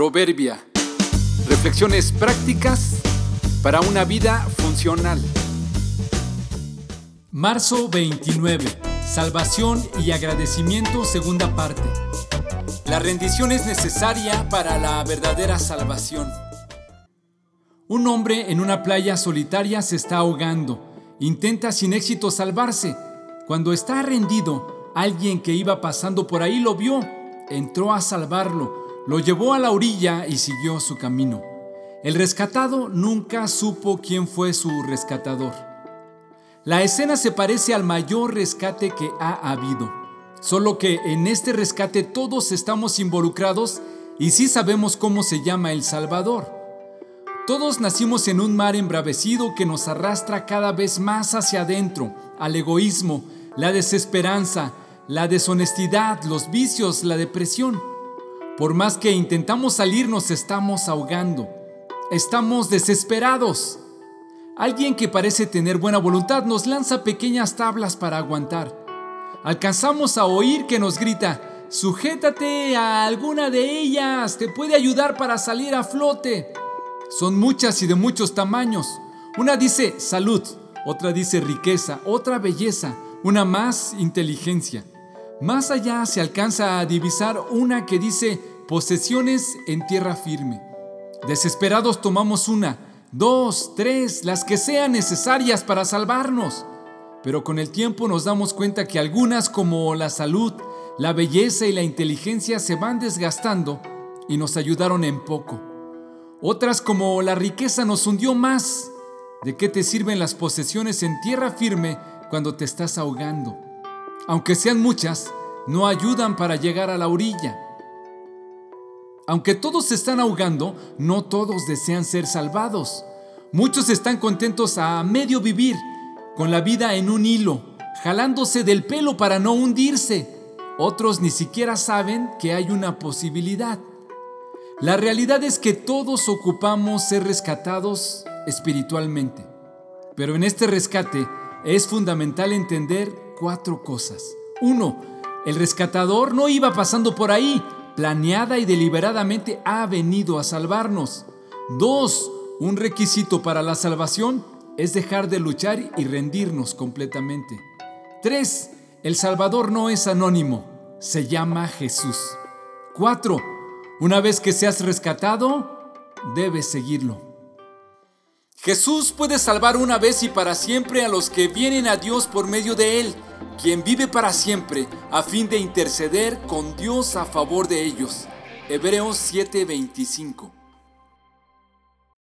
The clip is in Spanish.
Proverbia. Reflexiones prácticas para una vida funcional. Marzo 29. Salvación y agradecimiento, segunda parte. La rendición es necesaria para la verdadera salvación. Un hombre en una playa solitaria se está ahogando. Intenta sin éxito salvarse. Cuando está rendido, alguien que iba pasando por ahí lo vio. Entró a salvarlo lo llevó a la orilla y siguió su camino. El rescatado nunca supo quién fue su rescatador. La escena se parece al mayor rescate que ha habido, solo que en este rescate todos estamos involucrados y sí sabemos cómo se llama el Salvador. Todos nacimos en un mar embravecido que nos arrastra cada vez más hacia adentro, al egoísmo, la desesperanza, la deshonestidad, los vicios, la depresión. Por más que intentamos salir, nos estamos ahogando. Estamos desesperados. Alguien que parece tener buena voluntad nos lanza pequeñas tablas para aguantar. Alcanzamos a oír que nos grita, sujétate a alguna de ellas, te puede ayudar para salir a flote. Son muchas y de muchos tamaños. Una dice salud, otra dice riqueza, otra belleza, una más inteligencia. Más allá se alcanza a divisar una que dice posesiones en tierra firme. Desesperados tomamos una, dos, tres, las que sean necesarias para salvarnos. Pero con el tiempo nos damos cuenta que algunas como la salud, la belleza y la inteligencia se van desgastando y nos ayudaron en poco. Otras como la riqueza nos hundió más. ¿De qué te sirven las posesiones en tierra firme cuando te estás ahogando? aunque sean muchas, no ayudan para llegar a la orilla. Aunque todos se están ahogando, no todos desean ser salvados. Muchos están contentos a medio vivir, con la vida en un hilo, jalándose del pelo para no hundirse. Otros ni siquiera saben que hay una posibilidad. La realidad es que todos ocupamos ser rescatados espiritualmente. Pero en este rescate es fundamental entender cuatro cosas. Uno, el rescatador no iba pasando por ahí, planeada y deliberadamente ha venido a salvarnos. Dos, un requisito para la salvación es dejar de luchar y rendirnos completamente. Tres, el Salvador no es anónimo, se llama Jesús. Cuatro, una vez que seas rescatado, debes seguirlo. Jesús puede salvar una vez y para siempre a los que vienen a Dios por medio de Él, quien vive para siempre, a fin de interceder con Dios a favor de ellos. Hebreos 7:25